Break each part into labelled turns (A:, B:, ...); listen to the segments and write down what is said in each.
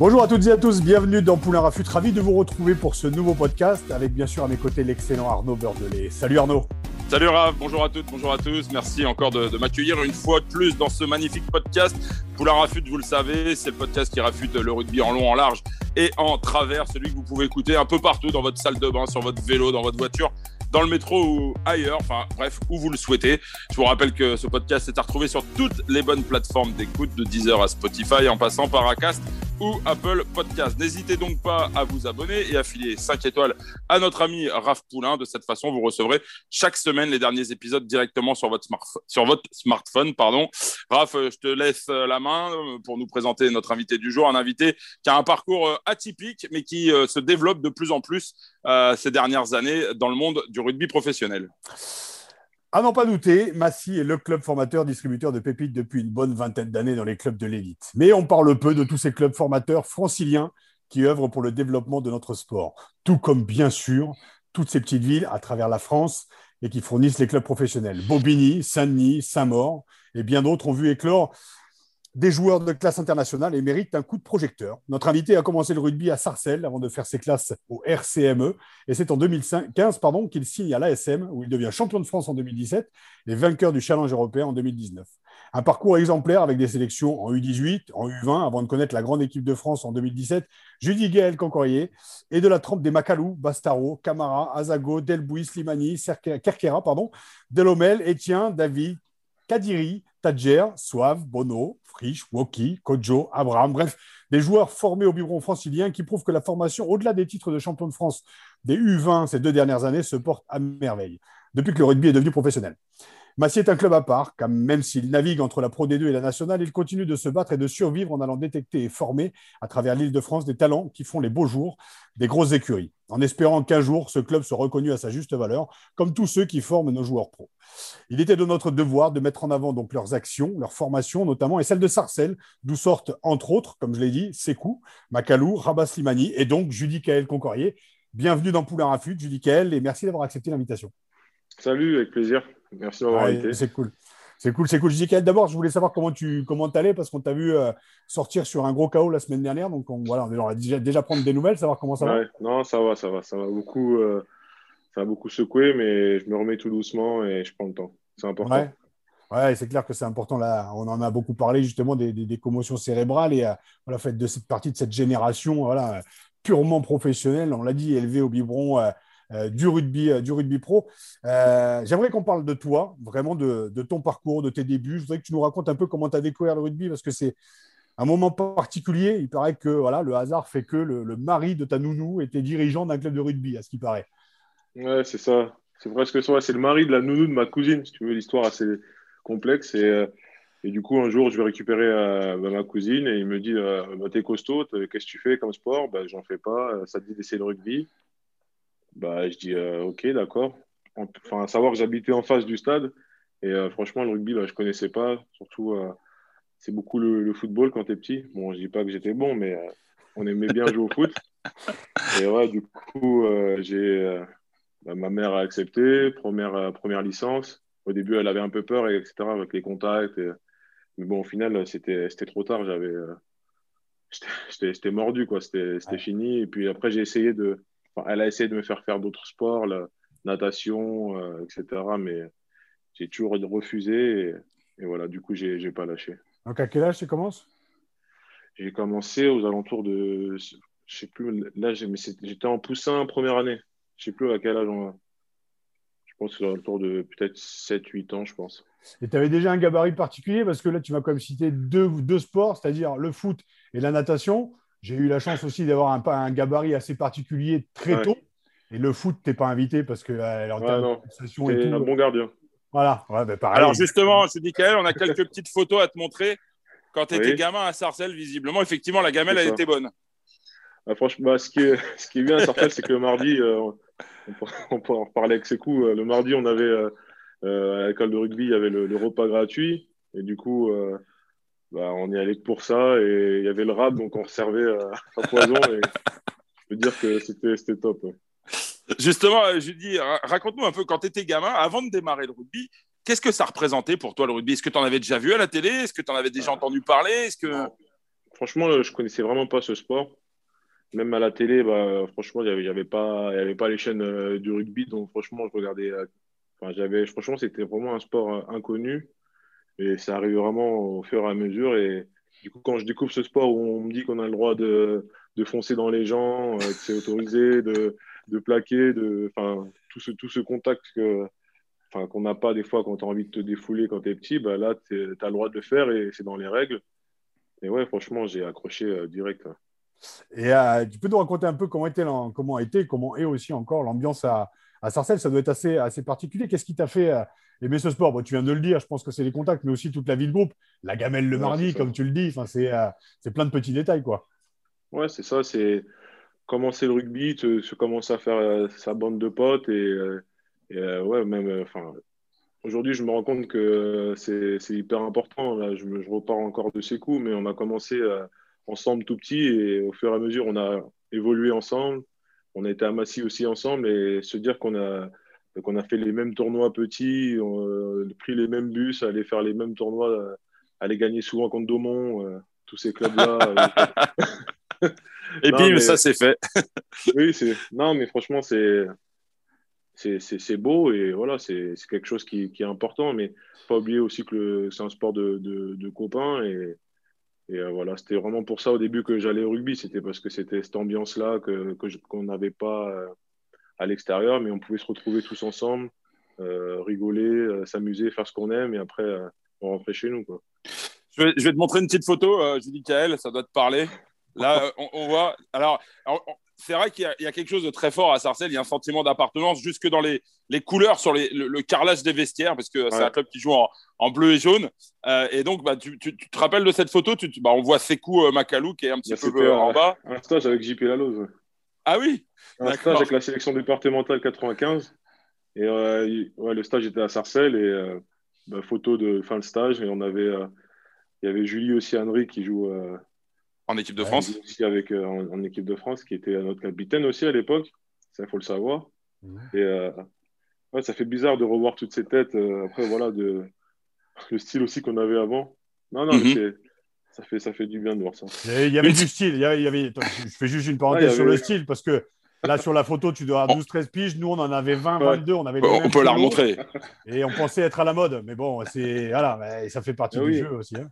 A: Bonjour à toutes et à tous, bienvenue dans Poulain Rafut. Ravi de vous retrouver pour ce nouveau podcast avec bien sûr à mes côtés l'excellent Arnaud Beurdelet. Salut Arnaud.
B: Salut Raph, bonjour à toutes, bonjour à tous. Merci encore de, m'accueillir une fois de plus dans ce magnifique podcast. Poulain Rafut, vous le savez, c'est le podcast qui rafute le rugby en long, en large et en travers. Celui que vous pouvez écouter un peu partout dans votre salle de bain, sur votre vélo, dans votre voiture dans le métro ou ailleurs, enfin bref, où vous le souhaitez. Je vous rappelle que ce podcast est à retrouver sur toutes les bonnes plateformes d'écoute, de Deezer à Spotify, en passant par Acast ou Apple Podcast. N'hésitez donc pas à vous abonner et à filer 5 étoiles à notre ami Raph Poulain. De cette façon, vous recevrez chaque semaine les derniers épisodes directement sur votre, sur votre smartphone. Pardon. Raph, je te laisse la main pour nous présenter notre invité du jour, un invité qui a un parcours atypique, mais qui se développe de plus en plus euh, ces dernières années dans le monde du rugby professionnel.
A: À n'en pas douter, Massy est le club formateur distributeur de pépites depuis une bonne vingtaine d'années dans les clubs de l'élite. Mais on parle peu de tous ces clubs formateurs franciliens qui œuvrent pour le développement de notre sport. Tout comme, bien sûr, toutes ces petites villes à travers la France et qui fournissent les clubs professionnels. Bobigny, Saint-Denis, Saint-Maur et bien d'autres ont vu éclore des joueurs de classe internationale et méritent un coup de projecteur. Notre invité a commencé le rugby à Sarcelles avant de faire ses classes au RCME et c'est en 2015 pardon, qu'il signe à l'ASM où il devient champion de France en 2017 et vainqueur du challenge européen en 2019. Un parcours exemplaire avec des sélections en U18, en U20 avant de connaître la grande équipe de France en 2017, Judy Gaël Cancorier et de la trempe des Macalou, Bastaro, Camara, Azago, Delbouy, Slimani, Kerkera, pardon, Delomel, Etienne, David, Kadiri, Tadjer, Soave, Bono, Frisch, Woki, Kojo, Abraham, bref, des joueurs formés au biberon francilien qui prouvent que la formation, au-delà des titres de champion de France des U20 ces deux dernières années, se porte à merveille, depuis que le rugby est devenu professionnel. Massy est un club à part, car même s'il navigue entre la Pro D2 et la nationale, il continue de se battre et de survivre en allant détecter et former à travers l'île de France des talents qui font les beaux jours des grosses écuries, en espérant qu'un jour ce club soit reconnu à sa juste valeur, comme tous ceux qui forment nos joueurs pros. Il était de notre devoir de mettre en avant donc leurs actions, leurs formations notamment, et celle de Sarcelles, d'où sortent entre autres, comme je l'ai dit, Sekou, Makalou, Rabat Slimani et donc Judy Kael Concorier. Bienvenue dans Poulain Rafut, Judy Kael, et merci d'avoir accepté l'invitation.
C: Salut, avec plaisir. Merci d'avoir invité.
A: C'est cool. C'est cool, c'est cool. Je dis d'abord, je voulais savoir comment tu comment allais parce qu'on t'a vu euh, sortir sur un gros chaos la semaine dernière. Donc on, voilà, on va déjà, déjà prendre des nouvelles, savoir comment ça va.
C: Non, ça va, ça va, ça va beaucoup, euh, ça beaucoup secoué, mais je me remets tout doucement et je prends le temps. C'est important.
A: Ouais. Ouais, c'est clair que c'est important. Là, on en a beaucoup parlé justement des, des, commotions cérébrales et euh, voilà, de cette partie de cette génération, voilà, purement professionnelle. On l'a dit, élevée au biberon. Euh, du, rugby, euh, du rugby pro. Euh, j'aimerais qu'on parle de toi, vraiment de, ton parcours, de tes débuts. Je voudrais que tu nous racontes un peu comment tu as découvert le rugby parce que c'est un moment particulier. Il paraît que voilà, le hasard fait que le, mari de ta nounou était dirigeant d'un club de rugby, à ce qui paraît.
C: Ouais, c'est ça. C'est presque ça. C'est le mari de la nounou de ma cousine, si tu veux, l'histoire assez complexe. Et, et, du coup, un jour, je vais récupérer bah, ma cousine et il me dit bah, T'es costaud, qu'est-ce que tu fais comme sport? Bah, J'en fais pas. Ça te dit d'essayer le rugby bah, je dis euh, ok, d'accord. Enfin, savoir que j'habitais en face du stade. Et euh, franchement, le rugby, bah, je ne connaissais pas. Surtout, euh, c'est beaucoup le, football quand tu es petit. Bon, je dis pas que j'étais bon, mais on aimait bien jouer au foot. Et ouais, du coup, j'ai bah, ma mère a accepté, première, première licence. Au début, elle avait un peu peur, et, etc., avec les contacts. Mais bon, au final, c'était trop tard. J'avais, j'étais mordu, quoi. C'était fini. Et puis après, j'ai essayé de, elle a essayé de me faire faire d'autres sports, la natation, euh, etc. Mais j'ai toujours refusé. Et, voilà, du coup, j'ai n'ai pas lâché.
A: Donc, à quel âge tu commences?
C: J'ai commencé aux alentours de. Je sais plus, là, j'étais en poussin première année. Je sais plus à quel âge on Je pense que autour de peut-être 7-8 ans, je pense.
A: Et tu avais déjà un gabarit particulier? Parce que là, tu m'as quand même cité deux, deux sports, c'est-à-dire le foot et la natation. J'ai eu la chance aussi d'avoir un, un, gabarit assez particulier très tôt. Et le foot, tu n'es pas invité parce que
C: euh, en ouais, un bon gardien.
A: Voilà, ouais, pareil.
B: Alors justement, je dis Kael, on a quelques petites photos à te montrer. Quand tu étais gamin à Sarcelles, visiblement, effectivement, la gamelle, elle était bonne.
C: Ah, franchement, bah, ce, qui est, ce qui est bien à Sarcelles, c'est que le mardi, euh, on, peut, en reparler avec ses coups. Euh, le mardi, on avait à l'école de rugby, il y avait le, repas gratuit. Et du coup, bah, on y allait pour ça. Et il y avait le rap, donc on servait à poison. Et je peux dire que c'était top.
B: Justement, euh, Judy, raconte-nous un peu, quand tu étais gamin, avant de démarrer le rugby, qu'est-ce que ça représentait pour toi le rugby? Est-ce que tu en avais déjà vu à la télé? Est-ce que tu en avais déjà entendu parler? Est-ce que...
C: Franchement, euh, je connaissais vraiment pas ce sport. Même à la télé, bah, franchement, il n'y avait, pas, avait pas les chaînes euh, du rugby. Donc, franchement, je regardais. J'avais, franchement, c'était vraiment un sport inconnu. Et ça arrive vraiment au fur et à mesure. Et du coup, quand je découvre ce sport où on me dit qu'on a le droit de, de foncer dans les gens, que c'est autorisé, de, de plaquer, de, tout ce, tout ce contact que, qu'on n'a pas des fois quand tu as envie de te défouler quand tu es petit, bah là, tu as le droit de le faire et c'est dans les règles. Et ouais, franchement, j'ai accroché euh, direct.
A: Et euh, tu peux nous raconter un peu comment, était, comment été, comment est aussi encore l'ambiance à, à Sarcelles? Ça doit être assez, assez particulier. Qu'est-ce qui t'a fait euh, aimer ce sport bon, Tu viens de le dire, je pense que c'est les contacts, mais aussi toute la vie de groupe. La gamelle le mardi, comme tu le dis. Enfin, c'est, plein de petits détails. quoi.
C: Ouais, c'est ça. C'est commencer le rugby, tu, commences à faire euh, sa bande de potes et, euh, euh, ouais, même, enfin, aujourd'hui, je me rends compte que c'est hyper important. Là, je, je, repars encore de ces coups, mais on a commencé ensemble tout petit et au fur et à mesure, on a évolué ensemble. On a été à Massy aussi ensemble et se dire qu'on a, qu'on a fait les mêmes tournois petits, on, pris les mêmes bus, aller faire les mêmes tournois, aller gagner souvent contre Daumont, tous ces clubs-là.
B: Et puis, ça c'est fait.
C: oui, c'est. Non, mais franchement, c'est. C'est beau et voilà, c'est quelque chose qui, qui, est important, mais pas oublier aussi que c'est un sport de, de, copains et, et euh, voilà, c'était vraiment pour ça au début que j'allais au rugby, c'était parce que c'était cette ambiance-là qu'on que qu'on n'avait pas euh, à l'extérieur, mais on pouvait se retrouver tous ensemble, euh, rigoler, s'amuser, faire ce qu'on aime et après on rentrait chez nous. Quoi.
B: Je, vais, je vais te montrer une petite photo, Julie Kael, ça doit te parler. Là, on, voit. Alors, c'est vrai qu'il y, a quelque chose de très fort à Sarcelles. Il y a un sentiment d'appartenance jusque dans les, couleurs sur le, carrelage des vestiaires, parce que c'est un club qui joue en, bleu et jaune. Euh, et donc, bah, tu, te rappelles de cette photo? Tu, bah, On voit Sekou euh, Makalou qui est un petit peu euh, en bas.
C: Un stage avec JP Laloz.
B: Ah oui
C: Un stage avec la sélection départementale 95. Et le stage était à Sarcelles. Et bah, photo de fin de stage. Et on avait, il y avait Julie aussi Henry qui joue
B: en équipe de France
C: aussi avec, euh, en, équipe de France, qui était notre capitaine aussi à l'époque. Ça, il faut le savoir. Et euh, ouais, ça fait bizarre de revoir toutes ces têtes. Euh, après, voilà, de... le style aussi qu'on avait avant. Non, non, mhm. Ça, fait, ça fait du bien de voir ça.
A: Il y avait du style. Il y avait, je fais juste une parenthèse sur le style parce que Là, sur la photo, tu dois avoir 12-13 piges. Nous, on en avait 20, 22. On, avait
B: on peut la remontrer.
A: Et on pensait être à la mode. Mais bon, c'est voilà, ça fait partie ah du jeu aussi. Hein.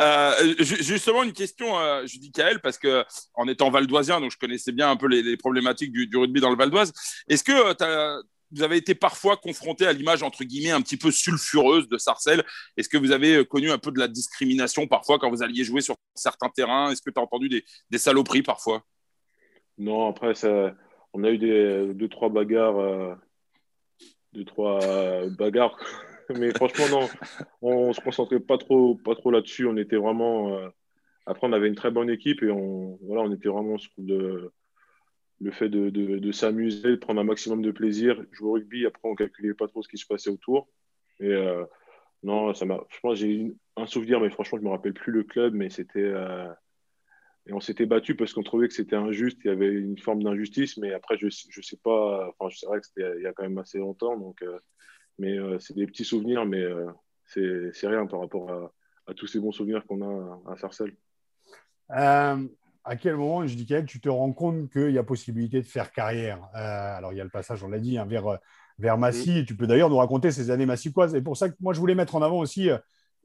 B: Euh, justement, une question, euh, je dis Kael, parce que en étant valdoisien, donc je connaissais bien un peu les, problématiques du, rugby dans le Val d'Oise. Est-ce que euh, vous avez été parfois confronté à l'image entre guillemets un petit peu sulfureuse de Sarcelles Est-ce que vous avez connu un peu de la discrimination parfois quand vous alliez jouer sur certains terrains? Est-ce que tu as entendu des, saloperies parfois?
C: Non, après, ça, on a eu des, deux, trois bagarres. deux, trois bagarres mais franchement, non, on se concentrait pas trop, pas trop là-dessus. On était vraiment. Euh, après, on avait une très bonne équipe et on, voilà, on était vraiment sur le, le fait de, de, s'amuser, de prendre un maximum de plaisir, jouer au rugby. Après, on calculait pas trop ce qui se passait autour. Et euh, non, ça m'a. Je pense j'ai un souvenir, mais franchement, je me rappelle plus le club, mais c'était. Euh, et on s'était battu parce qu'on trouvait que c'était injuste, il y avait une forme d'injustice, mais après, je ne sais pas, enfin, c'est vrai que c'était il y a quand même assez longtemps, donc mais euh, c'est des petits souvenirs, mais c'est rien par rapport à, tous ces bons souvenirs qu'on a à, Sarcelles.
A: Euh, à quel moment, je dis tu te rends compte qu'il y a possibilité de faire carrière? Alors, il y a le passage, on l'a dit, hein, vers, vers Massy. Tu peux d'ailleurs nous raconter ces années massicoises. Et pour ça que moi, je voulais mettre en avant aussi,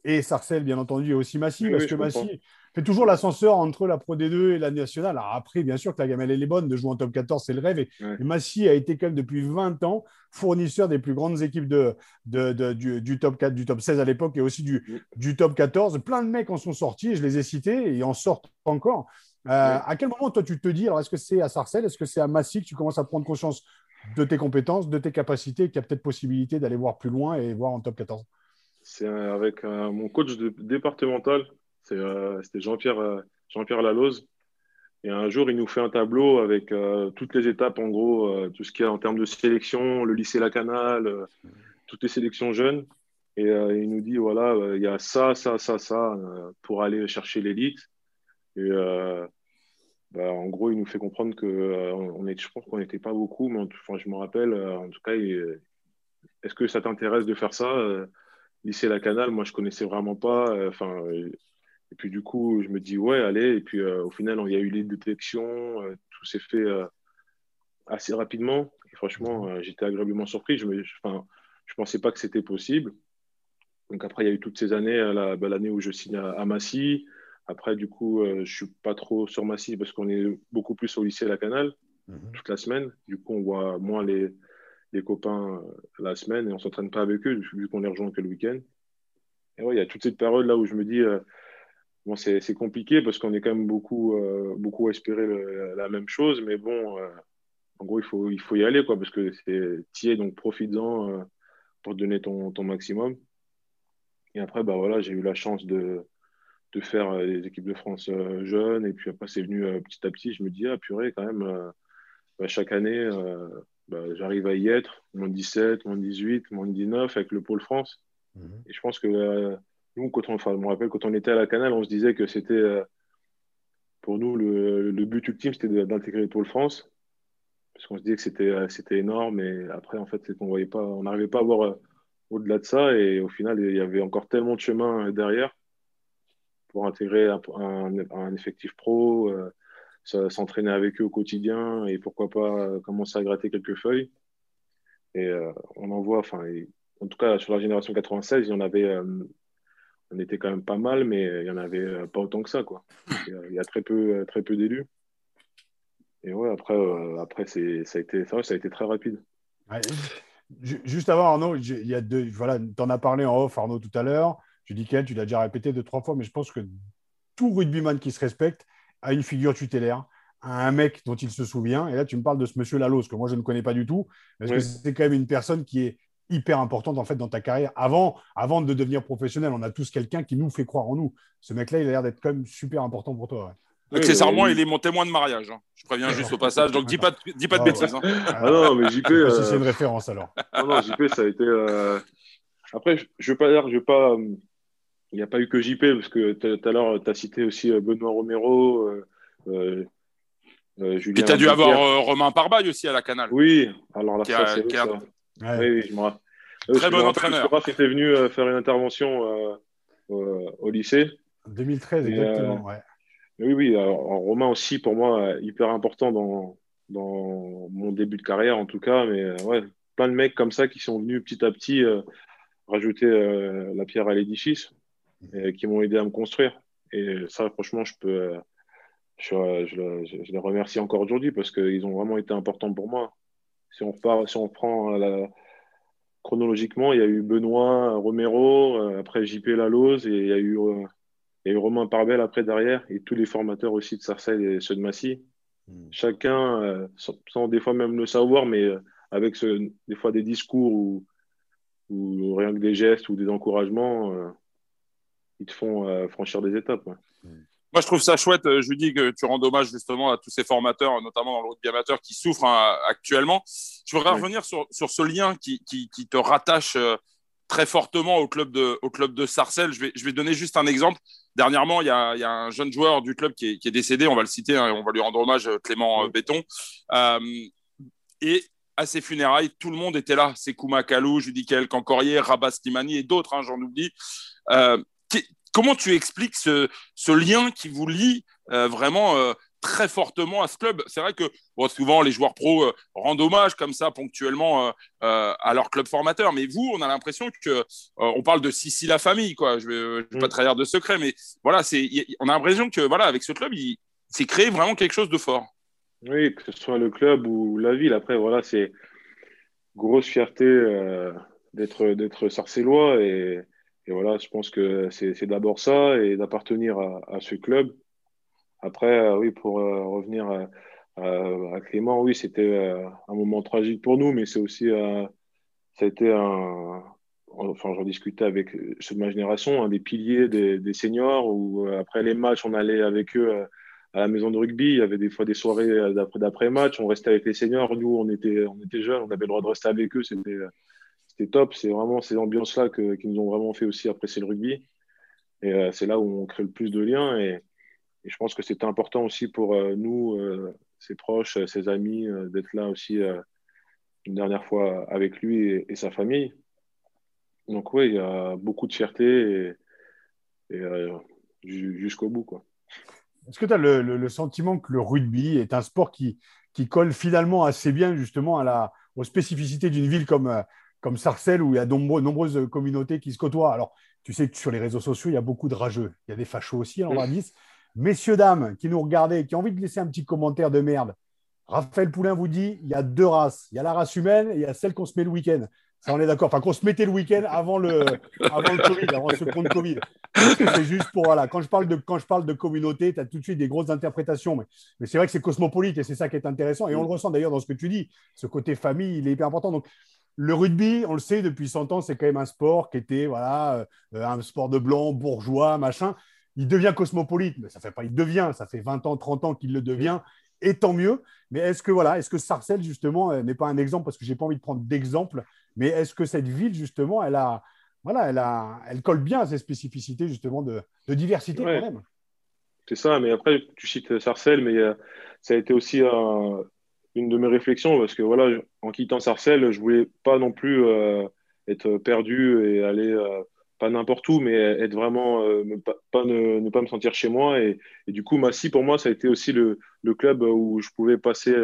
A: et Sarcelles, bien entendu, et aussi Massy, parce que Massy, fait toujours l'ascenseur entre la Pro D2 et la nationale. Alors après, bien sûr que la gamelle, elle est bonne. De jouer en top 14, c'est le rêve. Et, Massy a été quand même depuis 20 ans fournisseur des plus grandes équipes de, du, top 4, du top 16 à l'époque et aussi du, du, top 14. Plein de mecs en sont sortis, je les ai cités, et en sortent encore. Euh, à quel moment, toi, tu te dis, alors est-ce que c'est à Sarcelles, est-ce que c'est à Massy que tu commences à prendre conscience de tes compétences, de tes capacités, qu'il y a peut-être possibilité d'aller voir plus loin et voir en top 14
C: C'est avec mon coach départemental, c'était Jean-Pierre Jean-Pierre Laloze. Et un jour, il nous fait un tableau avec toutes les étapes, en gros, tout ce qu'il y a en termes de sélection, le lycée Lacanal, toutes les sélections jeunes. Et il nous dit voilà, il y a ça, ça, ça, ça pour aller chercher l'élite. Et bah, en gros, il nous fait comprendre que euh, je pense qu'on n'était pas beaucoup, mais enfin, je me rappelle, euh, en tout cas, est-ce que ça t'intéresse de faire ça euh, Lycée La Canale, moi, je connaissais vraiment pas. Enfin, et puis du coup, je me dis ouais, allez. Et puis au final, il y a eu les détections, tout s'est fait assez rapidement. Et franchement, j'étais agréablement surpris. Je ne pensais pas que c'était possible. Donc après, il y a eu toutes ces années, bah, l'année où je signe à Massy. Après, du coup, euh, je ne suis pas trop sur Massy parce qu'on est beaucoup plus au lycée La Canale mhm. toute la semaine. Du coup, on voit moins les, les copains euh, la semaine et on ne s'entraîne pas avec eux vu qu'on les rejoint que le week-end. Et ouais, il y a toute cette période là où je me dis, euh, bon, c'est compliqué parce qu'on est quand même beaucoup, beaucoup à espérer la même chose, mais bon, en gros, il faut, il faut y aller quoi parce que c'est tiers, donc profites-en pour donner ton, ton maximum. Et après, bah voilà, j'ai eu la chance de de faire les euh, équipes de France euh, jeunes. Et puis après, c'est venu euh, petit à petit. Je me dis, ah purée, quand même, bah, chaque année, bah, j'arrive à y être. Moins 17, moins 18, moins 19 avec le Pôle France. Mhm. Et je pense que nous, quand on, enfin, je me rappelle, quand on était à la Canale, on se disait que c'était, pour nous, le, le but ultime, c'était d'intégrer le Pôle France. Parce qu'on se disait que c'était, c'était énorme. Et après, en fait, c'est qu'on voyait pas, on n'arrivait pas à voir au-delà de ça. Et au final, il y avait encore tellement de chemin derrière pour intégrer un, effectif pro, euh, s'entraîner avec eux au quotidien et pourquoi pas euh, commencer à gratter quelques feuilles. Et euh, on en voit, enfin, en tout cas sur la génération 96, il y en avait, on était quand même pas mal, mais il y en avait pas autant que ça, quoi. Il y a, très peu, très peu d'élus. Et ouais, après, après ça a été, ça a été très rapide.
A: Juste avant, Arnaud, il y a deux, voilà, tu en as parlé en off, Arnaud, tout à l'heure. Tu dis qu'elle, tu l'as déjà répété deux, trois fois, mais je pense que tout rugbyman qui se respecte a une figure tutélaire, a un mec dont il se souvient. Et là, tu me parles de ce monsieur Lalos, que moi, je ne connais pas du tout, parce que c'est quand même une personne qui est hyper importante en fait dans ta carrière. Avant, avant de devenir professionnel, on a tous quelqu'un qui nous fait croire en nous. Ce mec-là, il a l'air d'être quand même super important pour toi.
B: Ouais. Accessoirement, il est mon témoin de mariage. Hein. Je préviens juste au passage. Donc, dis pas, dis pas de ah, bêtises. Hein.
C: Ah, non, mais JP.
A: Euh... C'est une référence alors.
C: Non, non, JP, ça a été. Euh... Après, je ne veux pas dire, je veux pas euh, il n'y a pas eu que JP, parce que tout à l'heure, tu as cité aussi euh, Benoît Romero, euh, euh,
B: euh Julien. Et tu as dû avoir Romain Parbaille aussi à la Canal.
C: Oui, alors là, ça, c'est ça. Oui, oui, je me
B: Très bon entraîneur.
C: Je était venu faire une intervention au lycée.
A: 2013, exactement. Ouais.
C: Oui, oui. Alors, Romain aussi, pour moi, hyper important dans, dans mon début de carrière, en tout cas. Mais ouais, plein de mecs comme ça qui sont venus petit à petit rajouter la pierre à l'édifice qui m'ont aidé à me construire. Et ça, franchement, je peux, je, je, les remercie encore aujourd'hui parce qu'ils ont vraiment été importants pour moi. Si on repart, si on reprend la, chronologiquement, il y a eu Benoît Romero, euh, après JP Lalose, et il y a eu, euh, il y a eu Romain Parbel après derrière, et tous les formateurs aussi de Sarcelles et ceux de Massy. Hmm. Chacun, euh, sans, des fois même le savoir, mais avec ce, des fois des discours ou, ou rien que des gestes ou des encouragements, ils te font euh, franchir des étapes.
B: Moi, je trouve ça chouette. Euh, je dis que tu rends hommage justement à tous ces formateurs, notamment dans le rugby amateur, qui souffrent hein, actuellement. Je voudrais revenir sur, sur, ce lien qui, qui, qui te rattache euh, très fortement au club de, au club de Sarcelles. Je vais, je vais donner juste un exemple. Dernièrement, il y a, il y a un jeune joueur du club qui est, qui est décédé. On va le citer, hein, on va lui rendre hommage, Clément Béton. et à ses funérailles, tout le monde était là. C'est Kouma Kalou, Judikel Cancorier, Rabat Slimani et d'autres, hein, j'en oublie. Euh, comment tu expliques ce, lien qui vous lie euh, vraiment euh, très fortement à ce club? C'est vrai que souvent les joueurs pros euh, rendent hommage comme ça ponctuellement à leur club formateur, mais vous, on a l'impression que on parle de Sissi la famille, quoi. Je ne vais, pas mm. trahir de secret, mais voilà, c'est, on a l'impression que voilà, avec ce club, il s'est créé vraiment quelque chose de fort.
C: Oui, que ce soit le club ou la ville. Après, voilà, c'est grosse fierté d'être d'être sarcellois et et voilà, je pense que c'est d'abord ça et d'appartenir à, ce club. Après, euh, oui, pour euh, revenir Euh, Clément, oui, c'était un moment tragique pour nous, mais c'est aussi, ça a été un, enfin, j'en discutais avec ceux de ma génération, un des piliers des, seniors, où après les matchs, on allait avec eux à la maison de rugby. Il y avait des fois des soirées d'après-match. On restait avec les seniors. Nous, on était, on était jeunes. On avait le droit de rester avec eux. C'était, c'était top. C'est vraiment ces ambiances-là qui nous ont vraiment fait aussi apprécier le rugby. Et euh, c'est là où on crée le plus de liens. Et, je pense que c'était important aussi pour euh, nous, ses proches, ses amis, d'être là aussi une dernière fois avec lui et, sa famille. Donc oui, il y a beaucoup de fierté et, et jusqu'au bout. Quoi.
A: Est-ce que tu as le, sentiment que le rugby est un sport qui, qui colle finalement assez bien justement à la, aux spécificités d'une ville comme, euh, comme Sarcelles où il y a de nombreuses communautés qui se côtoient Alors, tu sais que sur les réseaux sociaux, il y a beaucoup de rageux. Il y a des fachos aussi, on va dire. Messieurs, dames, qui nous regardez, qui ont envie de laisser un petit commentaire de merde, Raphaël Poulain vous dit il y a deux races. Il y a la race humaine et il y a celle qu'on se met le week-end. Ça, on est d'accord. Enfin, qu'on se mettait le week-end avant le, avant le Covid, avant ce compte Covid. C'est juste pour, voilà, quand je parle de, quand je parle de communauté, tu as tout de suite des grosses interprétations. Mais, mais c'est vrai que c'est cosmopolite et c'est ça qui est intéressant. Et on le ressent d'ailleurs dans ce que tu dis. Ce côté famille, il est hyper important. Donc, le rugby, on le sait depuis 100 ans, c'est quand même un sport qui était, voilà, euh, un sport de blanc, bourgeois, machin. Il devient cosmopolite, mais ça fait pas, il devient, ça fait 20 ans, 30 ans qu'il le devient et tant mieux. Mais est-ce que voilà, est-ce que Sarcelles justement euh, n'est pas un exemple parce que j'ai pas envie de prendre d'exemple, mais est-ce que cette ville, justement, elle a, voilà, elle a, elle colle bien à ses spécificités, justement, de, de diversité quand même?
C: C'est ça, mais après, tu cites Sarcelles, mais euh, ça a été aussi euh, une de mes réflexions, parce que voilà, en quittant Sarcelles, je voulais pas non plus euh, être perdu et aller pas n'importe où, mais être vraiment, ne, pas, ne, pas me sentir chez moi. Et, et, du coup, Massy, pour moi, ça a été aussi le, le club où je pouvais passer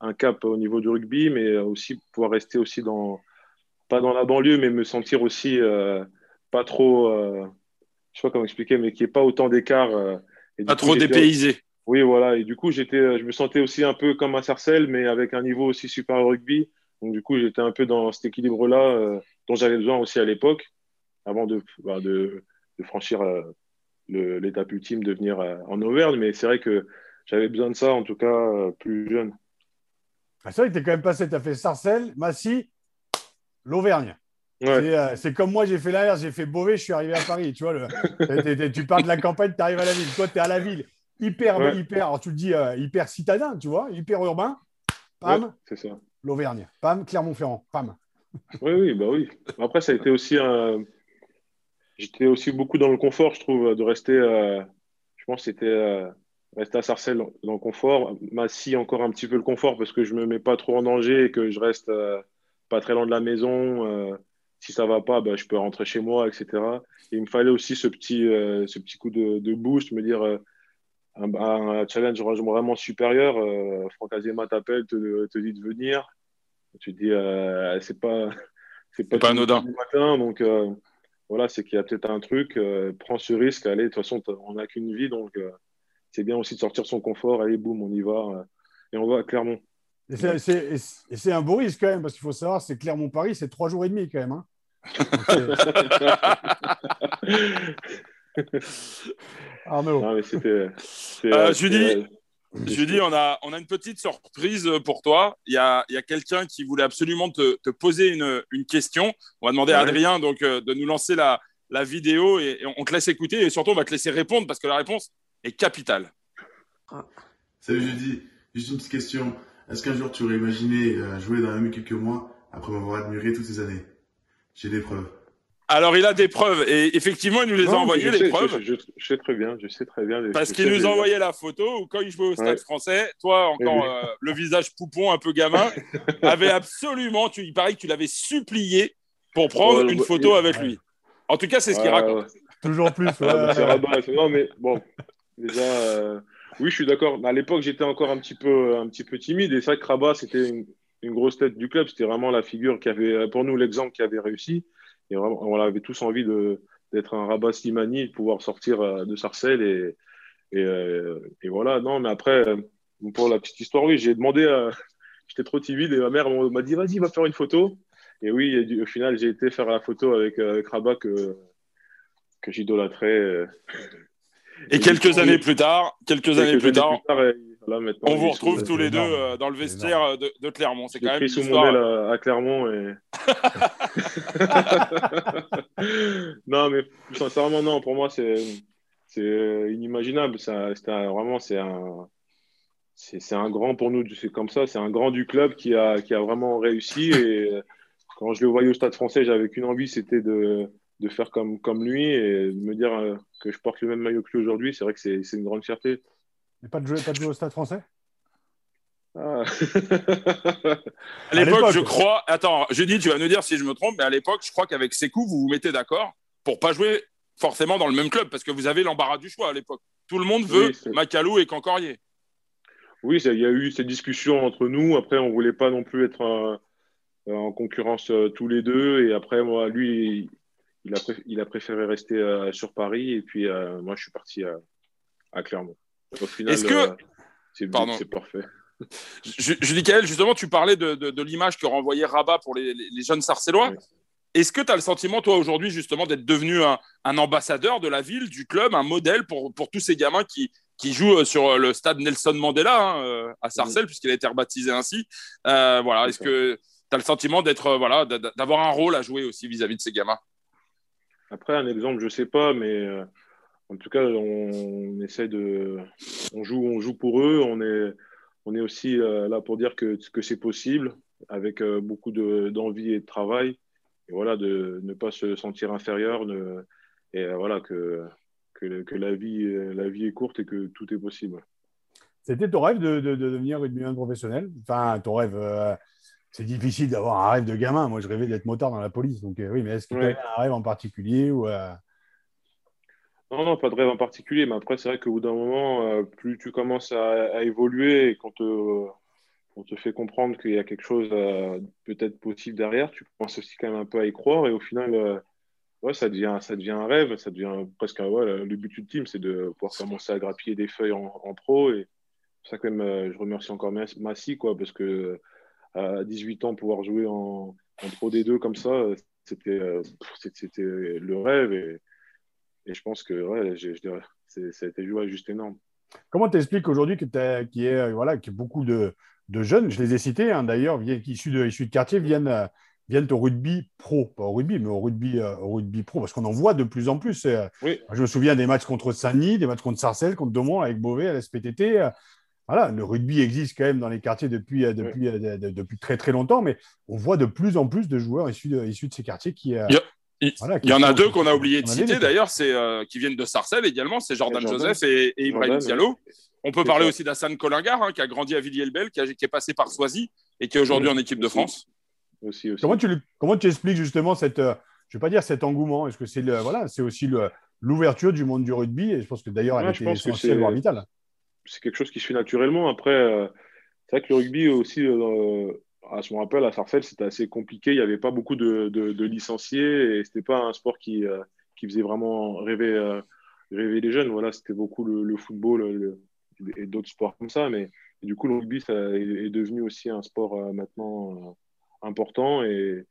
C: un cap au niveau du rugby, mais aussi pouvoir rester aussi dans, pas dans la banlieue, mais me sentir aussi euh, pas trop, euh, je sais pas comment expliquer, mais qui n'y ait pas autant d'écart. Euh,
B: pas trop dépaysé.
C: Oui, voilà. Et du coup, j'étais, je me sentais aussi un peu comme un Sarcelles, mais avec un niveau aussi super au rugby. Donc, du coup, j'étais un peu dans cet équilibre-là dont j'avais besoin aussi à l'époque, avant de, bah, de, de, franchir l'étape ultime de venir en Auvergne. Mais c'est vrai que j'avais besoin de ça, en tout cas, plus jeune.
A: Ah, c'est vrai que tu es quand même passé, tu as fait Sarcelles, Massy, l'Auvergne. Euh, c'est comme moi, j'ai fait l'arrière, j'ai fait Beauvais, je suis arrivé à Paris. Tu vois, le, tu pars de la campagne, tu arrives à la ville. Toi, tu es à la ville. Hyper, hyper, alors tu le dis, euh, hyper citadin, tu vois, hyper urbain. Pam. c'est ça. L'Auvergne. Pam, Clermont-Ferrand. Pam.
C: Oui, oui, bah oui. Après, ça a été aussi un. J'étais aussi beaucoup dans le confort, je trouve, de rester. Euh, je pense que c'était rester à Sarcelles dans le confort. Massy, encore un petit peu le confort parce que je me mets pas trop en danger et que je reste pas très loin de la maison. Euh, si ça va pas, bah, je peux rentrer chez moi, etc. Et il me fallait aussi ce petit, euh, ce petit coup de, de, boost, me dire euh, un, challenge vraiment supérieur. Franck Azema t'appelle, te, te, dit de venir. Tu te dis, c'est pas,
B: c'est pas, pas anodin.
C: Matin, donc voilà, c'est qu'il y a peut-être un truc. prends ce risque. Allez, de toute façon, on n'a qu'une vie, donc c'est bien aussi de sortir son confort. Allez, boum, on y va. et on va à Clermont.
A: Et c'est un beau risque quand même, parce qu'il faut savoir, c'est Clermont-Paris, c'est trois jours et demi quand même. Hein.
B: Arnaud. Non, mais euh, euh, Julie, Julie, on a, on a une petite surprise pour toi. Il y a, il y a quelqu'un qui voulait absolument te, te poser une, une, question. On va demander à Adrien donc, euh, de nous lancer la, la vidéo et, on te laisse écouter et surtout on va te laisser répondre parce que la réponse est capitale.
D: Salut Julie, juste une petite question. Est-ce qu'un jour tu aurais imaginé euh, jouer dans la même quelques mois après m'avoir admiré toutes ces années? J'ai des preuves.
B: Alors, il a des preuves et effectivement, il nous les a envoyées, les preuves.
C: Je, sais très bien, je sais très bien.
B: Parce qu'il nous a envoyé la photo où, quand il jouait au Stade français, toi, encore euh, le visage poupon, un peu gamin, avait absolument, tu, il paraît que tu l'avais supplié pour prendre une photo avec lui. En tout cas, c'est ce qu'il raconte.
A: Toujours plus.
C: non, mais bon, déjà. Euh, oui, je suis d'accord. À l'époque, j'étais encore un petit peu, un petit peu timide. Et c'est vrai que Rabat, c'était une, grosse tête du club. C'était vraiment la figure qui avait, pour nous, l'exemple qui avait réussi. Et vraiment, on avait tous envie d'être un Rabat Slimani, de pouvoir sortir euh, de Sarcelles. Et, euh, et, voilà. Non, mais après, euh, pour la petite histoire, oui, j'ai demandé J'étais trop timide et ma mère m'a dit vas-y, va faire une photo. Et oui, au final, j'ai été faire la photo avec, avec Rabat que, que j'idolâtrais.
B: Et quelques années plus tard, quelques, années plus tard,
C: Là, maintenant,
B: On vous retrouve
C: sous-
B: tous les deux
A: énorme.
B: euh, dans le vestiaire euh, de, de Clermont. C'est quand même
C: pris
B: une
C: sous mon
B: histoire.
C: aile à, à Clermont et. non, mais plus sincèrement, non, pour moi, c'est c'est euh, inimaginable. Ça- C'est un- vraiment, c'est un. C'est c'est un grand pour nous, c'est comme ça, c'est un grand du club qui a, qui a vraiment réussi. Et euh, quand je le voyais au Stade français, j'avais qu'une envie, c'était de, de faire comme, comme lui et de me dire euh, que je porte le même maillot que lui aujourd'hui. C'est vrai que c'est c'est une grande fierté.
A: Mais pas de jouer, pas de jouer au Stade français?
C: Ah.
B: À l'époque, je crois. Attends, je dis, tu vas nous dire si je me trompe, mais à l'époque, je crois qu'avec Sekou, vous vous mettez d'accord pour pas jouer forcément dans le même club parce que vous avez l'embarras du choix à l'époque. Tout le monde veut
C: Oui,
B: Macalou et Cancorier.
C: Oui, il y a eu ces discussions entre nous. Après, on voulait pas non plus être euh, en concurrence euh, tous les deux. Et après, moi, lui, il a, pré- il a préféré rester euh, sur Paris. Et puis, euh, moi, je suis parti à Clermont. Au final,
B: Est-ce que-
C: euh, c'est
B: Pardon.
C: c'est parfait.
B: Ju- Julie Kael, justement, tu parlais de, de- de l'image que renvoyait Rabat pour les, les- les jeunes Sarcellois.
C: Oui.
B: Est-ce que tu as le sentiment, toi, aujourd'hui, justement, d'être devenu un, un ambassadeur de la ville, du club, un modèle pour, pour tous ces gamins qui, qui jouent euh, sur euh, le stade Nelson Mandela hein, à Sarcelles, puisqu'il a été rebaptisé ainsi? Euh, Voilà. Est-ce que tu as le sentiment d'être, voilà, d'a- d'avoir un rôle à jouer aussi vis-à-vis de ces gamins?
C: Après, un exemple, je sais pas, mais en tout cas, on, essaie de, on joue, on joue pour eux. On est, on est aussi euh, là pour dire que, que c'est possible, avec euh, beaucoup de- d'envie et de travail. Et voilà, de ne pas se sentir inférieur, ne- et euh, voilà que, que, que la vie, la vie est courte et que tout est possible.
A: C'était ton rêve de, de- de devenir rugbyman professionnel? Enfin, ton rêve, euh, c'est difficile d'avoir un rêve de gamin. Moi, je rêvais d'être motard dans la police. Donc, euh, oui, mais est-ce que tu avais un rêve en particulier ou, euh,
C: Non, non, pas de rêve en particulier, mais après, c'est vrai qu'au bout d'un moment, euh, plus tu commences à, évoluer et qu'on te, on te fait comprendre qu'il y a quelque chose euh, peut-être possible derrière, tu commences aussi quand même un peu à y croire et au final, euh, ouais, ça devient, ça devient un rêve, ça devient presque le but ultime, c'est de pouvoir commencer à grappiller des feuilles en, pro et c'est ça quand même, je remercie encore Mas- Massy, quoi, parce que à 18 ans, pouvoir jouer en, pro des deux comme ça, c'était, c'était le rêve et je pense que ouais, je c'est- ça a été joué juste énorme.
A: Comment t'expliques aujourd'hui qu'il y ait voilà, que beaucoup de, de jeunes, je les ai cités hein, d'ailleurs, issus de, issus de quartier, viennent, euh, viennent au rugby pro, pas au rugby, mais au rugby, euh, au rugby pro, parce qu'on en voit de plus en plus. Euh,
C: Oui.
A: Je me souviens des matchs contre Saint-Denis, des matchs contre Sarcelles, contre Daumont, avec Beauvais à la SPTT. euh, Voilà, le rugby existe quand même dans les quartiers depuis, euh, depuis, euh, de- de- depuis très très longtemps, mais on voit de plus en plus de joueurs issus de, issus de ces quartiers qui. euh,
B: Il Il,
A: Voilà,
B: il y en a deux qu'on a oublié de citer d'ailleurs, c'est euh, qui viennent de Sarcelles également, c'est Jordan,
C: Jordan.
B: Joseph et, et Ibrahim
C: Jordan,
B: Diallo. On peut parler
C: ça.
B: aussi d'Hassan Collingar, hein, qui a grandi à Villiers-le-Bel, qui, a- qui est passé par Soisy et qui est aujourd'hui en équipe de. France.
C: Aussi, aussi.
A: Comment tu, comment tu expliques justement cette, euh, je vais pas dire cet engouement, est-ce que c'est le, voilà, c'est aussi l'ouverture du monde du rugby et je pense que d'ailleurs elle
C: Ouais,
A: était essentielle
C: c'est-
A: voire vitale.
C: C'est quelque chose qui se fait naturellement. Après, euh, c'est vrai que le rugby aussi, euh, à ce me rappelle, à Sarcelles, c'était assez compliqué. Il n'y avait pas beaucoup de, de- licenciés et c'était pas un sport qui, euh, qui faisait vraiment rêver, euh, rêver les jeunes. Voilà, c'était beaucoup le, football et d'autres sports comme ça. Mais du coup, le rugby ça est, devenu aussi un sport euh, maintenant important et,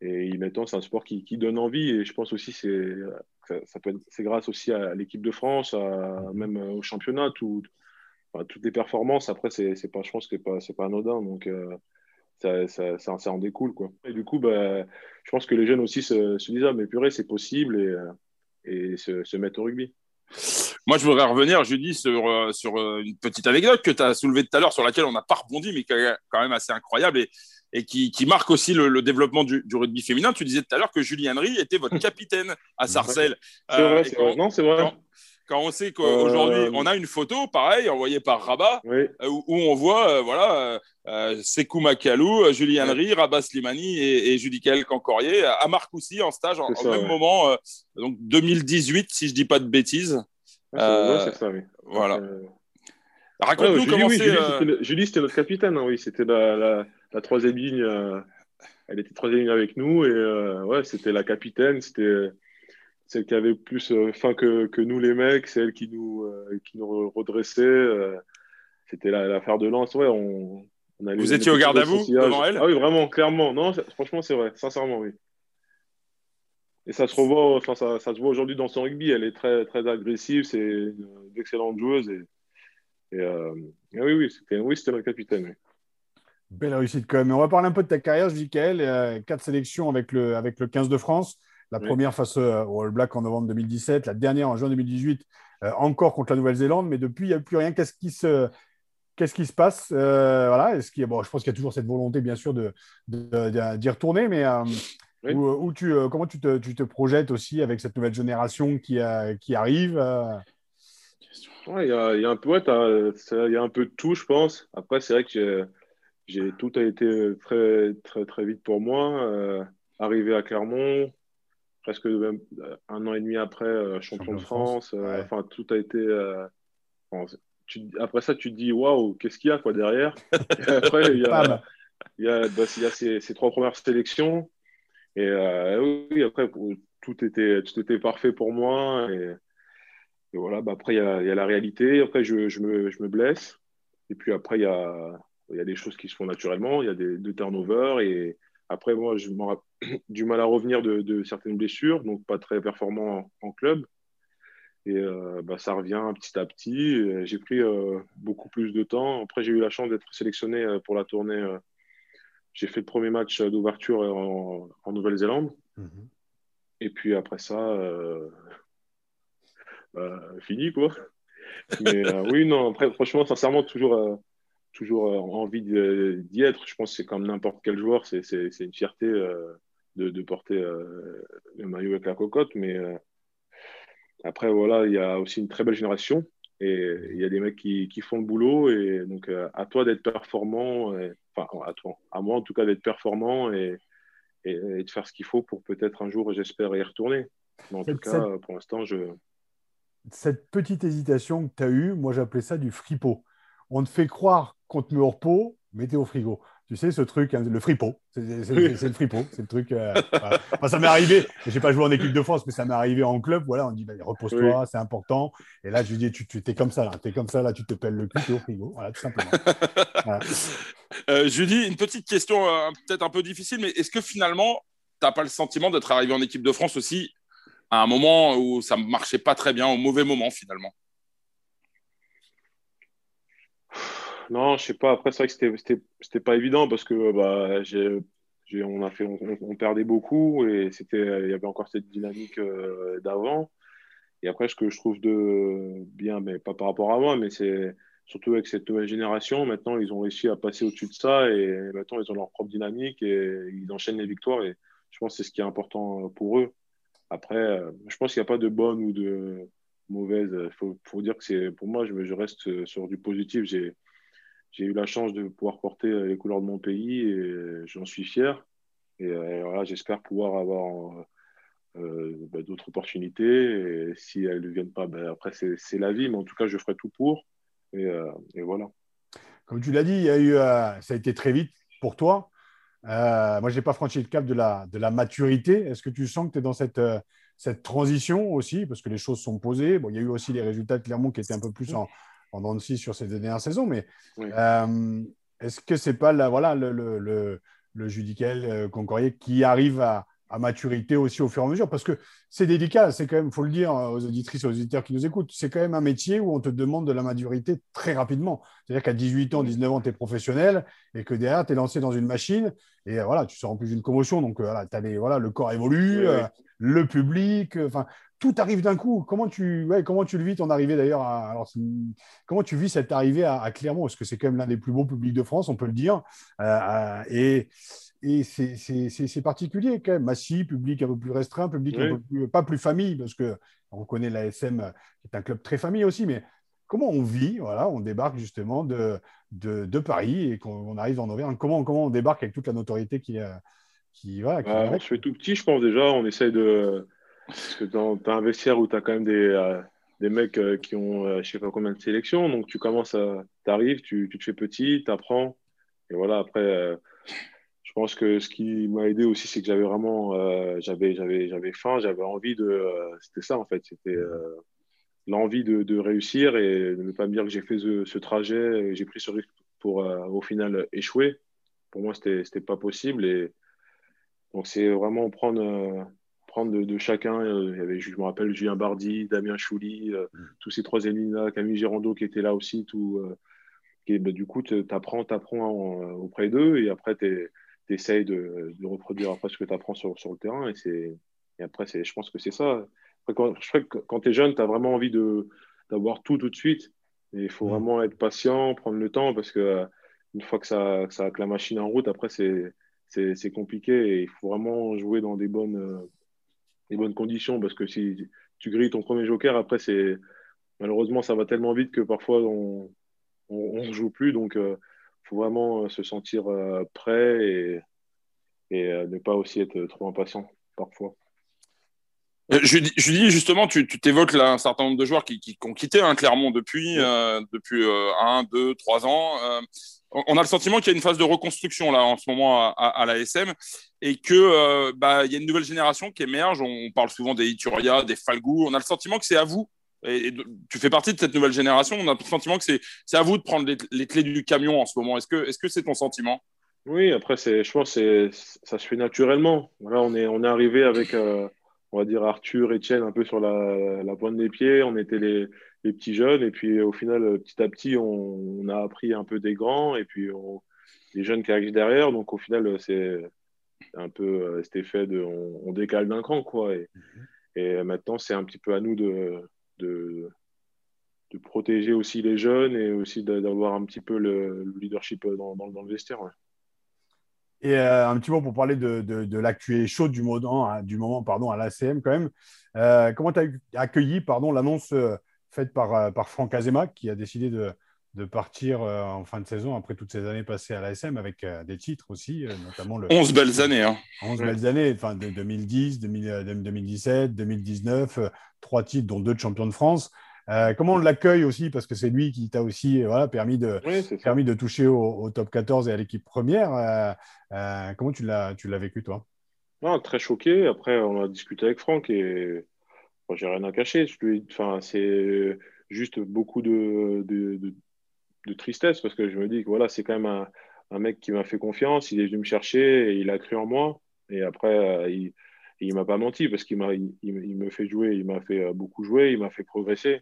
C: et c'est un sport qui, qui donne envie. Et je pense aussi c'est ça, peut c'est grâce aussi à l'équipe de France, à, même au championnat, tout, toutes les performances. Après, c'est c'est pas, je pense que c'est pas, pas anodin. Donc, ça, ça, ça, ça en découle. Quoi. Et du coup, bah, je pense que les jeunes aussi se, se disent Ah, mais purée, c'est possible et, euh, et se, se mettent au rugby.
B: Moi, je voudrais revenir, Judy, sur, euh, sur euh, une petite anecdote que tu as soulevée tout à l'heure, sur laquelle on n'a pas rebondi, mais qui est quand même assez incroyable et, et qui, qui marque aussi le, le développement du, du rugby féminin. Tu disais tout à l'heure que Julie Henry était votre capitaine à Sarcelles.
C: C'est vrai, c'est vrai. Non, c'est vrai.
B: quand- quand on sait qu'aujourd'hui,
C: Euh,
B: on a une photo, pareil, envoyée par Rabat,
C: Oui,
B: euh, où, où on voit euh, voilà, Sekou Makalou, euh, Julie Henry, Rabat Slimani et, et Julie Kael Cancorier à Marcoussis en stage en, même
C: ouais.
B: moment, donc 2018, si je dis pas de bêtises.
C: Ouais, ça, oui.
B: Voilà. Raconte-nous
C: ouais,
B: comment c'est.
C: Julie, c'était le- Julie, c'était notre capitaine. hein, oui, c'était la, la, la troisième ligne. euh, elle était troisième ligne avec nous et euh, ouais, c'était la capitaine. C'était celle qui avait plus euh, faim que, que nous les mecs, c'est elle qui nous, euh, qui nous redressait. euh, c'était la- l'affaire de lance. Ouais, on, on allait-
B: Vous étiez au garde à vous, devant elle
C: Ah oui, vraiment, clairement. Non, franchement, c'est vrai. Sincèrement, oui. Et ça se revoit, enfin, ça, ça se voit aujourd'hui dans son rugby. Elle est très, très agressive. C'est une d'excellente joueuse et, Et, oui, oui, c'était oui, le capitaine.
A: Belle réussite quand même. On va parler un peu de ta carrière, Michael. quatre sélections avec le, avec le 15 de France. La première face au All Black en novembre 2017, la dernière en juin 2018, encore contre la Nouvelle-Zélande. Mais depuis, il n'y a plus rien. Qu'est-ce qui se, Qu'est-ce qui se passe Voilà, est-ce bon, je pense qu'il y a toujours cette volonté, bien sûr, de, d'y retourner, mais où, tu, comment tu te, tu te, projettes aussi avec cette nouvelle génération qui, qui arrive
C: il y, a, y, a un peu, il y a un peu de tout, je pense. Après, c'est vrai que j'ai, tout a été très, très, très vite pour moi. Euh, arrivé à Clermont, presque même un an et demi après, euh, champion, de France. Euh, enfin, tout a été. après ça, tu te dis waouh, qu'est-ce qu'il y a quoi derrière? Après, il y a, il y a, bah, il y a ces, ces, trois premières sélections. Et oui, après, tout était, tout était parfait pour moi. Et, et voilà, bah après, il y a, y a, la réalité. Après, je, je, me, je, me, blesse. Et puis après, il y a, y a des choses qui se font naturellement. Il y a des, des turnovers. Et après, moi, je du mal à revenir de, de, certaines blessures, donc pas très performant en, club. Et euh, bah, ça revient petit à petit. J'ai pris euh, beaucoup plus de temps. Après, j'ai eu la chance d'être sélectionné euh, pour la tournée. J'ai fait le premier match d'ouverture en, en Nouvelle-Zélande. Mm-hmm. Et puis après ça, bah, fini, quoi. Mais oui, non, après, franchement, sincèrement, toujours, toujours euh, envie d'y être. Je pense que c'est comme n'importe quel joueur, c'est une fierté de, de, porter le maillot avec la cocotte. Mais après, voilà, il y a aussi une très belle génération. Et il y a des mecs qui, qui font le boulot. Et donc, à toi d'être performant, enfin, à toi, à moi en tout cas, d'être performant et, et, de faire ce qu'il faut pour peut-être un jour, j'espère, y retourner. Mais en tout cas, pour l'instant, je,
A: cette petite hésitation que tu as eue, moi j'appelais ça du fripo. On te fait croire met au repos, tu es au frigo. Tu sais, ce truc, hein, le fripo, c'est le fripo, c'est le truc. Euh, ça m'est arrivé, je n'ai pas joué en équipe de France, mais ça m'est arrivé en club. Voilà, on dit bah, repose-toi, c'est important. Et là, je lui dis, tu, tu es comme ça, tu es comme ça, là, tu te pelles le cul, tu es au frigo. Voilà, tout simplement.
B: Euh, Julie, une petite question, euh, peut-être un peu difficile, mais est-ce que finalement, tu n'as pas le sentiment d'être arrivé en équipe de France aussi à un moment où ça ne marchait pas très bien, au mauvais moment finalement?
C: Non, je sais pas. Après, c'est vrai que c'était, pas évident parce que bah, j'ai, on, a fait, on, perdait beaucoup et c'était, il y avait encore cette dynamique euh, d'avant. Et après, ce que je trouve de bien, mais pas par rapport à moi, mais c'est surtout avec cette nouvelle génération, maintenant, ils ont réussi à passer au-dessus de ça et maintenant, ils ont leur propre dynamique et ils enchaînent les victoires. Et je pense que c'est ce qui est important pour eux. Après, euh, je pense qu'il n'y a pas de bonne ou de mauvaise. Il faut, dire que c'est pour moi, je, je, reste sur du positif. J'ai, j'ai eu la chance de pouvoir porter les couleurs de mon pays et j'en suis fier. Et euh, voilà, j'espère pouvoir avoir euh, bah, d'autres opportunités. Et si elles ne viennent pas, ben, après, c'est, la vie. Mais en tout cas, je ferai tout pour. Et, et voilà.
A: Comme tu l'as dit, il y a eu, ça a été très vite pour toi. Euh, moi, je n'ai pas franchi le cap de la, de la maturité. Est-ce que tu sens que tu es dans cette, euh, cette transition aussi? Parce que les choses sont posées. Bon, il y a eu aussi les résultats de Clermont qui étaient un peu plus en, en dents de sur ces dernières saisons. Mais euh, est-ce que ce n'est pas la, voilà, le, le, le, le Judicael Concorier qui arrive à, à maturité aussi au fur et à mesure, parce que c'est délicat, c'est quand même, faut le dire aux auditrices et aux auditeurs qui nous écoutent, c'est quand même un métier où on te demande de la maturité très rapidement. C'est-à-dire qu'à 18 ans, 19 ans, tu es professionnel et que derrière, tu es lancé dans une machine et voilà, tu sors en plus d'une commotion. Donc voilà, as voilà, le corps évolue, euh, le public, euh, enfin, tout arrive d'un coup. Comment tu, ouais, comment tu le vis ton arrivée d'ailleurs alors, Comment tu vis cette arrivée à, Clermont? Parce que c'est quand même l'un des plus beaux publics de France, on peut le dire. Euh, et et c'est particulier quand même. Massy, public un peu plus restreint, public un peu plus, pas plus famille, parce que on connaît l'ASM, qui est un club très famille aussi, mais comment on vit Voilà, on débarque justement de, de, de Paris et qu'on arrive en Auvergne. Comment, comment on débarque avec toute la notoriété qui, euh, qui, voilà, qui
C: bah, Je suis tout petit, je pense déjà. On essaie de. Parce que tu as un vestiaire où tu as quand même des, euh, des mecs euh, qui ont je ne sais pas combien de sélections. Donc tu commences à. Tu arrives, tu, te fais petit, tu apprends. Et voilà, après je pense que ce qui m'a aidé aussi, c'est que j'avais vraiment, euh, j'avais, faim, j'avais envie de, euh, c'était ça en fait, c'était euh, l'envie de, réussir et de ne pas me dire que j'ai fait ce, trajet, j'ai pris ce risque pour au final échouer. Pour moi, c'était, c'était pas possible et donc c'est vraiment prendre, de, chacun. Il y avait, je me rappelle, Julien Bardi, Damien Chouli, mm. tous ces trois lignes-là, Camille Girando qui était là aussi. Tout, et, bah, du coup, tu apprends, apprends auprès d'eux et après, tu essayes de, de, reproduire après ce que tu apprends sur, sur, le terrain. Et, et après, je pense que c'est ça. quand, je que quand tu es jeune, tu as vraiment envie d'avoir tout tout de suite. Et il faut mm. vraiment être patient, prendre le temps parce que une fois que, ça, que, que la machine est en route, après, c'est compliqué et il faut vraiment jouer dans des bonnes, des bonnes conditions parce que si tu grilles ton premier joker, après, c'est malheureusement, ça va tellement vite que parfois, on ne joue plus. Donc, il euh, faut vraiment euh, se sentir euh, prêt et, et ne pas aussi être trop impatient parfois.
B: Je, dis justement, tu t'évoques là un certain nombre de joueurs qui, qui, ont quitté hein, Clermont depuis, depuis un, deux, trois ans on a le sentiment qu'il y a une phase de reconstruction là en ce moment à, la SM et que euh, bah, il y a une nouvelle génération qui émerge. On parle souvent des Ituria, des Falgou. On a le sentiment que c'est à vous. Et, tu fais partie de cette nouvelle génération. On a le sentiment que c'est à vous de prendre les, clés du camion en ce moment. Est-ce que est-ce que c'est ton sentiment?
C: Oui, après c'est, je pense que ça se fait naturellement. Voilà, on est on est arrivé avec euh, on va dire Arthur, Etienne un peu sur la, pointe des pieds. On était les les petits jeunes. Et puis au final, petit à petit, on, a appris un peu des grands et puis les jeunes qui arrivent derrière. Donc au final, c'est un peu euh, cet effet de on, décale d'un cran. Quoi. Et, mhm. et maintenant, c'est un petit peu à nous de, de, de, protéger aussi les jeunes et aussi d'avoir un petit peu le, leadership dans, dans, le vestiaire.
A: Et euh, un petit mot pour parler de, de, de l'actu chaude du moment, hein, du moment pardon, à l'ACM quand même. Euh, comment tu as accueilli pardon, l'annonce faite par, euh, par Franck Azema, qui a décidé de, de partir euh, en fin de saison après toutes ces années passées à l'ASM avec euh, des titres aussi, notamment le.
B: 11 belles années. Hein.
A: 11 belles années, enfin de 2010, 2017, 2019, trois titres, dont deux de champion de France. comment on l'accueille aussi? Parce que c'est lui qui t'a aussi voilà, permis, de, permis de toucher au, top 14 et à l'équipe première. comment tu l'as vécu, toi?
C: Non, Très choqué. Après, on a discuté avec Franck et j'ai rien à cacher. enfin, c'est juste beaucoup de, de, tristesse parce que je me dis que voilà, c'est quand même un, mec qui m'a fait confiance. Il est venu me chercher il a cru en moi. Et après, euh, il, il m'a pas menti parce qu'il m'a, il, me fait jouer, il m'a fait euh, beaucoup jouer, il m'a fait progresser.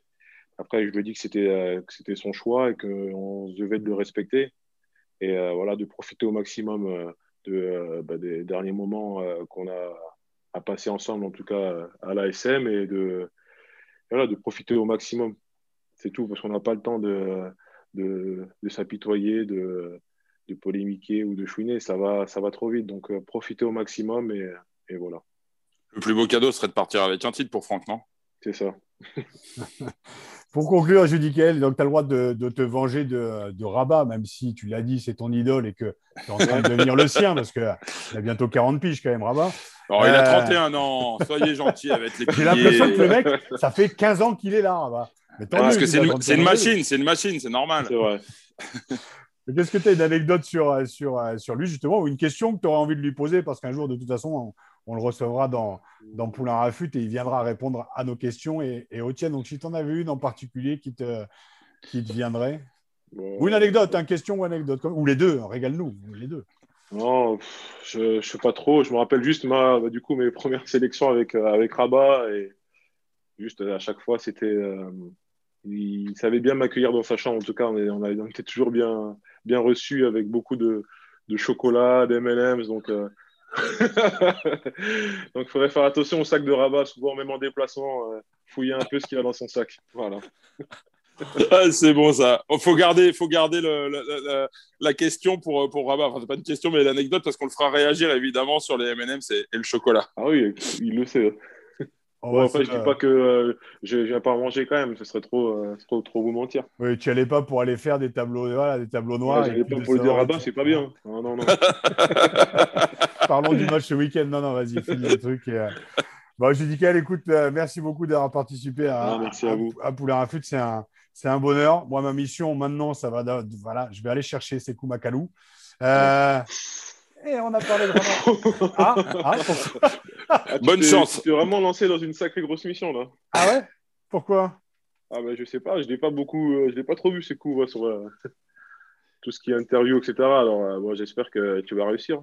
C: Après, je lui ai dit que c'était, euh, son choix et qu'on devait le respecter. Et voilà, de profiter au maximum de, bah, des derniers moments qu'on a à passer ensemble, en tout cas à l'ASM, et de, voilà, de profiter au maximum. C'est tout, parce qu'on n'a pas le temps de, de, s'apitoyer, de, de polémiquer ou de chouiner. Ça va, ça va trop vite. Donc, euh, profiter au maximum et, et voilà.
B: Le plus beau cadeau serait de partir avec un titre pour Franck, non?
C: C'est ça.
A: Pour conclure, Judicael, donc tu as le droit de, de te venger de, de, Rabat, même si tu l'as dit, c'est ton idole et que tu es en train de devenir le sien, parce qu'il a bientôt 40 piges quand même, Rabat.
B: Alors, il a 31 euh, ans, soyez gentil avec les
A: J'ai l'impression que le mec, ça fait 15 ans qu'il est là, Rabat.
B: Parce que c'est une, une, machine, c'est une machine, c'est normal.
C: C'est vrai.
A: Qu'est-ce que tu as une anecdote sur, sur, sur lui, justement, ou une question que tu aurais envie de lui poser? Parce qu'un jour, de toute façon, on le recevra dans, dans Poulain Rafut et il viendra répondre à nos questions et, et aux tiennes. Donc, si tu en avais une en particulier qui te, qui te viendrait? Ou une anecdote, une question ou anecdote, ou les deux, régale-nous, les deux.
C: Non, je ne sais pas trop. Je me rappelle juste ma, bah, du coup, mes premières sélections avec, euh, avec Rabat et juste à chaque fois, c'était. Euh, il savait bien m'accueillir dans sa chambre. En tout cas, on, on, était toujours bien, bien reçus avec beaucoup de, de chocolat, d'M&M's. Donc, euh, Donc, il faudrait faire attention au sac de rabat, souvent même en déplacement, euh, fouiller un peu ce qu'il y a dans son sac. Voilà.
B: Ah, c'est bon ça. Il faut garder, faut garder le, la, question pour, pour Rabat. Enfin, c'est pas une question, mais l'anecdote parce qu'on le fera réagir évidemment sur les M&M's et, le chocolat.
C: Ah oui, il le sait. Oh, après, je dis pas que euh, je, ne vais pas manger quand même, ce serait trop, euh, trop, trop vous mentir.
A: Oui, tu allais pas pour aller faire des tableaux, voilà, des tableaux noirs.
C: Ouais, pas pour le dire rabat, c'est pas bien. Non, non, non.
A: Parlons du match ce week-end. Non, non, vas-y, finis le truc. Et, euh... bon, Judical, écoute, euh, merci beaucoup d'avoir participé à,
C: ah, merci à, vous.
A: à, Poulain. C'est un, c'est un bonheur. Moi, ma mission maintenant, ça va. Voilà, je vais aller chercher Sekou Makalou. Euh, et on a parlé de vraiment. ah,
B: ah, ah Bonne chance.
C: Tu es vraiment lancé dans une sacrée grosse mission là.
A: Ah ouais? Pourquoi?
C: Ah ben je sais pas, je n'ai pas beaucoup, euh, je l'ai pas trop vu ces coups sur euh, tout ce qui est interview, etc. Alors moi, j'espère que tu vas réussir.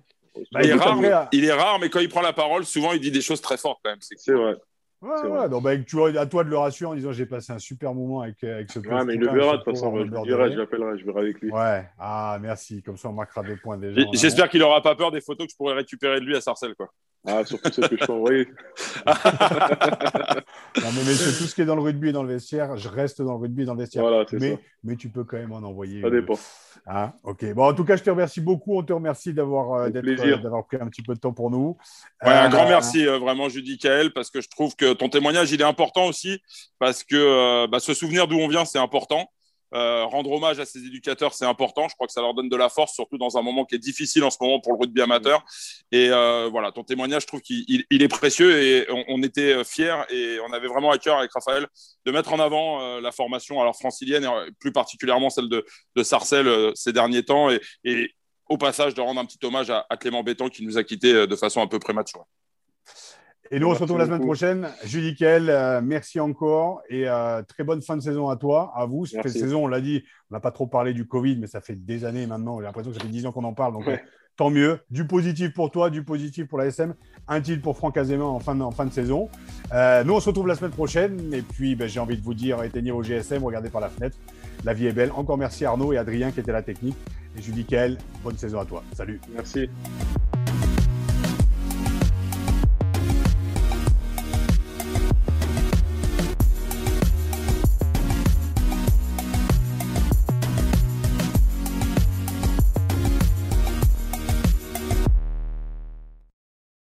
B: Bah, il, est rare, mais, il, est rare, mais quand il prend la parole, souvent il dit des choses très fortes quand même.
C: C'est vrai.
A: Ouais, ouais. Donc, bah, tu, à toi de le rassurer en disant j'ai passé un super moment avec, avec ce
C: Ouais, mais il le verra de toute façon. Je le dirai, je l'appellerai, je verrai avec lui.
A: Ouais, ah merci. Comme ça, on marquera deux points déjà.
B: J'espère qu'il n'aura pas peur des photos que je pourrais récupérer de lui à Sarcelles. Quoi.
C: Ah, surtout celles que je peux envoyer.
A: non, mais, mais tout ce qui est dans le rugby et dans le vestiaire, je reste dans le rugby et dans le vestiaire.
C: Voilà,
A: mais,
C: ça.
A: mais tu peux quand même en envoyer.
C: Ça dépend.
A: Ah, ok. Bon, en tout cas, je te remercie beaucoup. On te remercie d'avoir euh, euh, d'avoir pris un petit peu de temps pour nous.
B: Ouais, un grand merci, euh, vraiment, Judy Kael, parce que je trouve que ton témoignage, il est important aussi, parce que bah, se souvenir d'où on vient, c'est important. Euh, rendre hommage à ces éducateurs, c'est important. Je crois que ça leur donne de la force, surtout dans un moment qui est difficile en ce moment pour le rugby amateur. Et euh, voilà, ton témoignage, je trouve qu'il il est précieux et on, on, était fiers et on avait vraiment à cœur avec Raphaël de mettre en avant euh, la formation, alors francilienne et plus particulièrement celle de, de Sarcelles euh, ces derniers temps et, et, au passage de rendre un petit hommage à, à Clément Béton qui nous a quittés euh, de façon un peu prématurée.
A: Et nous, on se retrouve la semaine prochaine. Julie Kell, euh, merci encore et euh, très bonne fin de saison à toi, à vous. Cette saison, on l'a dit, on n'a pas trop parlé du Covid, mais ça fait des années maintenant. J'ai l'impression que ça fait 10 ans qu'on en parle. Donc, ouais. tant mieux. Du positif pour toi, du positif pour la SM. Un titre pour Franck Azéma en fin de, en fin de saison. Euh, nous, on se retrouve la semaine prochaine. Et puis, ben, j'ai envie de vous dire, éteignez vos GSM, regardez par la fenêtre. La vie est belle. Encore merci Arnaud et Adrien qui étaient la technique. Et Julie Kell, bonne saison à toi. Salut.
C: Merci.